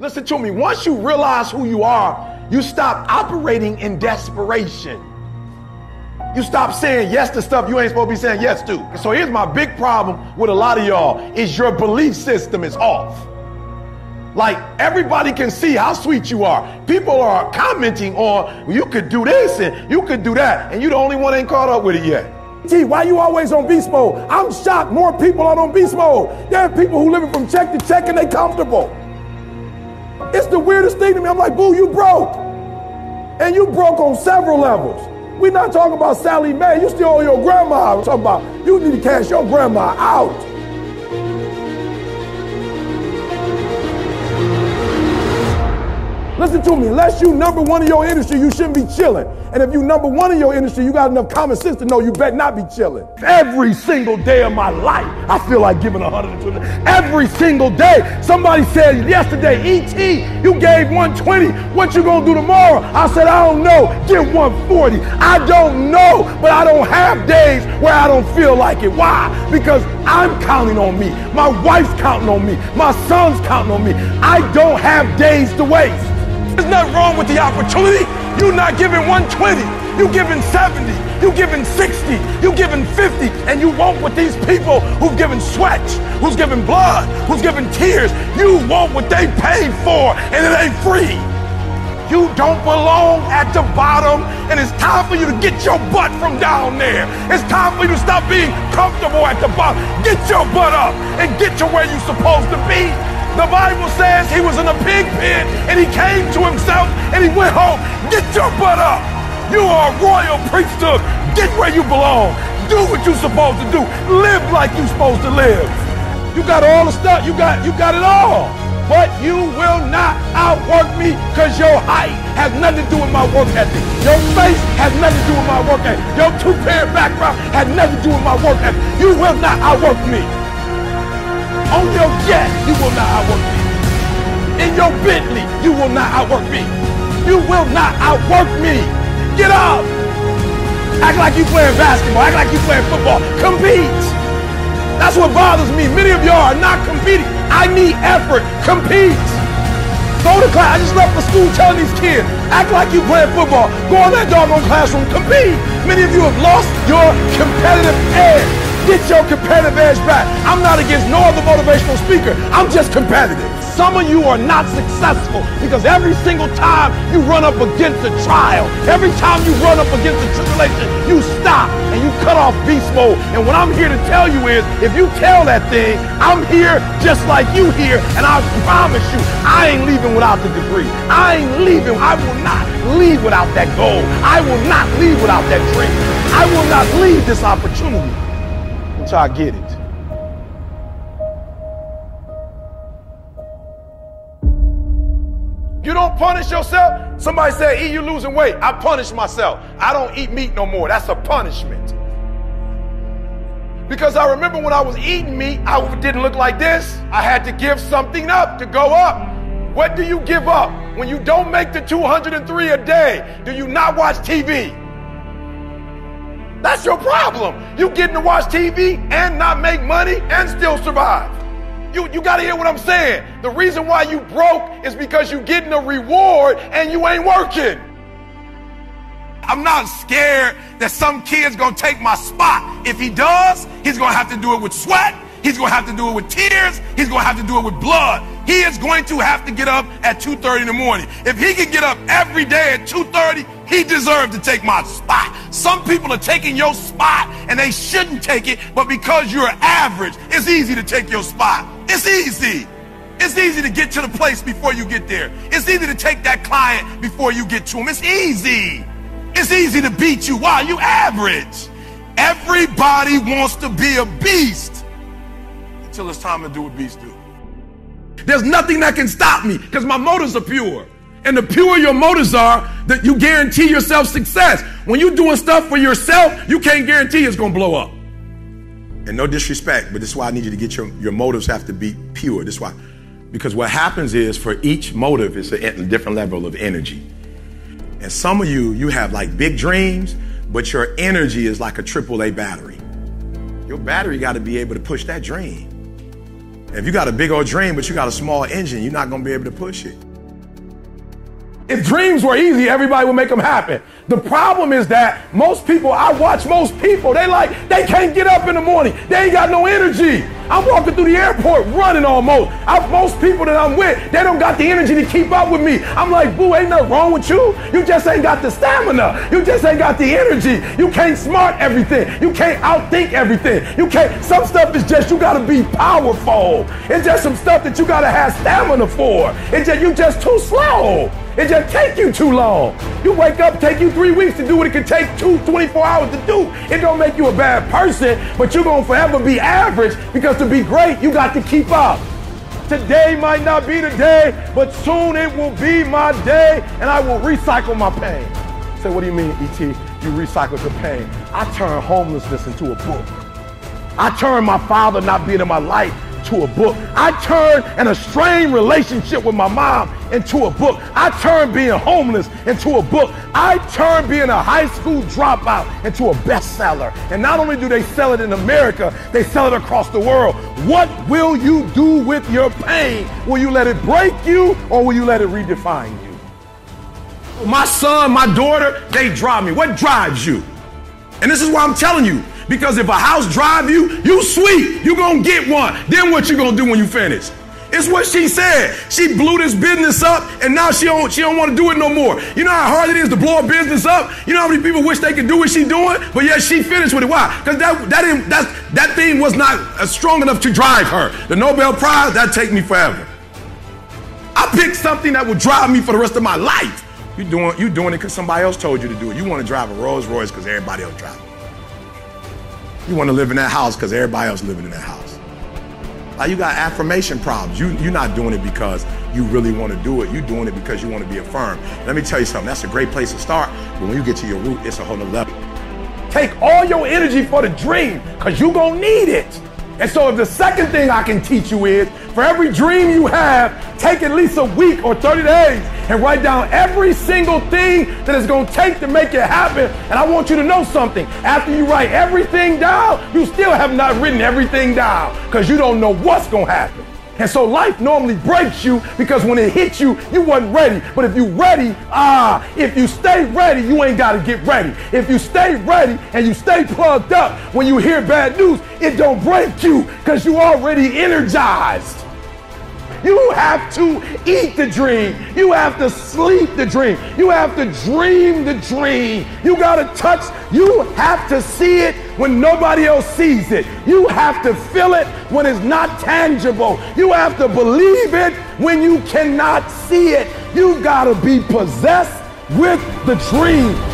Listen to me. Once you realize who you are, you stop operating in desperation. You stop saying yes to stuff you ain't supposed to be saying yes to. So here's my big problem with a lot of y'all is your belief system is off. Like everybody can see how sweet you are. People are commenting on you could do this and you could do that, and you the only one ain't caught up with it yet. Gee, why you always on beast mode? I'm shocked more people are on beast mode. There are people who living from check to check and they comfortable. It's the weirdest thing to me. I'm like, boo, you broke. And you broke on several levels. We're not talking about Sallie Mae. You still owe your grandma. We're talking about you need to cash your grandma out. Listen to me, unless you number one in your industry, you shouldn't be chilling. And if you number one in your industry, you got enough common sense to know you better not be chilling. Every single day of my life, I feel like giving 120. Every single day. Somebody said yesterday, ET, you gave 120. What you gonna do tomorrow? I said, I don't know. Give 140. I don't know, but I don't have days where I don't feel like it. Why? Because I'm counting on me. My wife's counting on me. My son's counting on me. I don't have days to waste. There's nothing wrong with the opportunity. You're not giving 120. You're giving 70. You're giving 60. You're giving 50. And you want what these people who've given sweat, who's given blood, who's given tears, you want what they paid for, and it ain't free. You don't belong at the bottom, and it's time for you to get your butt from down there. It's time for you to stop being comfortable at the bottom. Get your butt up and get to where you're supposed to be. The Bible says he was in a pig pen and he came to himself and he went home. Get your butt up. You are a royal priesthood. Get where you belong. Do what you're supposed to do. Live like you're supposed to live. You got all the stuff. You got you got it all. But you will not outwork me because your height has nothing to do with my work ethic. Your face has nothing to do with my work ethic. Your two-parent background has nothing to do with my work ethic. You will not outwork me. On your jet, you will not outwork me. In your Bentley, you will not outwork me. You will not outwork me. Get up. Act like you playing basketball. Act like you playing football. Compete. That's what bothers me. Many of y'all are not competing. I need effort. Compete. Go to class. I just left the school telling these kids, act like you playing football. Go in that doggone classroom. Compete. Many of you have lost your competitive edge. Get your competitive edge back. I'm not against no other motivational speaker. I'm just competitive. Some of you are not successful because every single time you run up against a trial, every time you run up against a tribulation, you stop and you cut off beast mode. And what I'm here to tell you is, if you tell that thing, I'm here just like you here, and I promise you, I ain't leaving without the degree. I ain't leaving. I will not leave without that goal. I will not leave without that dream. I will not leave this opportunity until I get it. You don't punish yourself. Somebody said, eat, you losing weight. I punish myself. I don't eat meat no more. That's a punishment. Because I remember when I was eating meat, I didn't look like this. I had to give something up to go up. What do you give up when you don't make the 203 a day? Do you not watch TV? That's your problem. You getting to watch TV and not make money and still survive. You, you got to hear what I'm saying. The reason why you broke is because you getting a reward and you ain't working. I'm not scared that some kid's gonna take my spot. If he does, he's gonna have to do it with sweat. He's gonna have to do it with tears. He's gonna have to do it with blood. He is going to have to get up at 2:30 in the morning. If he can get up every day at 2:30, he deserved to take my spot. Some people are taking your spot and they shouldn't take it, but because you're average, it's easy to take your spot. It's easy. It's easy to get to the place before you get there. It's easy to take that client before you get to him. It's easy. It's easy to beat you. Why? You average. Everybody wants to be a beast until it's time to do what beasts do. There's nothing that can stop me because my motives are pure. And the purer your motives are, that you guarantee yourself success. When you're doing stuff for yourself, you can't guarantee it's going to blow up. And no disrespect, but this is why I need you to get your, your motives have to be pure. This is why. Because what happens is for each motive, it's a different level of energy. And some of you, you have like big dreams, but your energy is like a AAA battery. Your battery got to be able to push that dream. If you got a big old dream, but you got a small engine, you're not going to be able to push it. If dreams were easy, everybody would make them happen. The problem is that most people, I watch most people, they like, they can't get up in the morning. They ain't got no energy. I'm walking through the airport running almost. I, most people that I'm with, they don't got the energy to keep up with me. I'm like, boo, ain't nothing wrong with you. You just ain't got the stamina. You just ain't got the energy. You can't smart everything. You can't outthink everything. You can't, some stuff is just, you gotta be powerful. It's just some stuff that you gotta have stamina for. It's just, you just too slow. It just take you too long. You wake up, take you three weeks to do what it can take two, 24 hours to do. It don't make you a bad person, but you're gonna forever be average because to be great, you got to keep up. Today might not be the day, but soon it will be my day, and I will recycle my pain. Say, what do you mean, E.T.? You recycle the pain. I turn homelessness into a book. I turn my father not being in my life to a book. I turned an estranged relationship with my mom into a book. I turned being homeless into a book. I turned being a high school dropout into a bestseller. And not only do they sell it in America, they sell it across the world. What will you do with your pain? Will you let it break you or will you let it redefine you? My son, my daughter, they drive me. What drives you? And this is why I'm telling you, because if a house drive you, you sweet. You gonna get one. Then what you gonna do when you finish? It's what she said. She blew this business up, and now she don't she don't want to do it no more. You know how hard it is to blow a business up. You know how many people wish they could do what she doing, but yet she finished with it. Why? Because that that didn't, that that thing was not uh, strong enough to drive her. The Nobel Prize that take me forever. I picked something that would drive me for the rest of my life. You doing you doing it because somebody else told you to do it. You want to drive a Rolls Royce because everybody else drive it. You want to live in that house because everybody else living in that house. Like you got affirmation problems. You, you're not doing it because you really want to do it. You're doing it because you want to be affirmed. Let me tell you something. That's a great place to start. But when you get to your root, it's a whole nother level. Take all your energy for the dream because you're going to need it. And so if the second thing I can teach you is for every dream you have, take at least a week or 30 days and write down every single thing that it's going to take to make it happen. And I want you to know something. After you write everything down, you still have not written everything down because you don't know what's going to happen. And so life normally breaks you because when it hits you, you wasn't ready. But if you ready, ah, if you stay ready, you ain't got to get ready. If you stay ready and you stay plugged up, when you hear bad news, it don't break you because you already energized. You have to eat the dream. You have to sleep the dream. You have to dream the dream. You got to touch. You have to see it when nobody else sees it. You have to feel it when it's not tangible. You have to believe it when you cannot see it. You got to be possessed with the dream.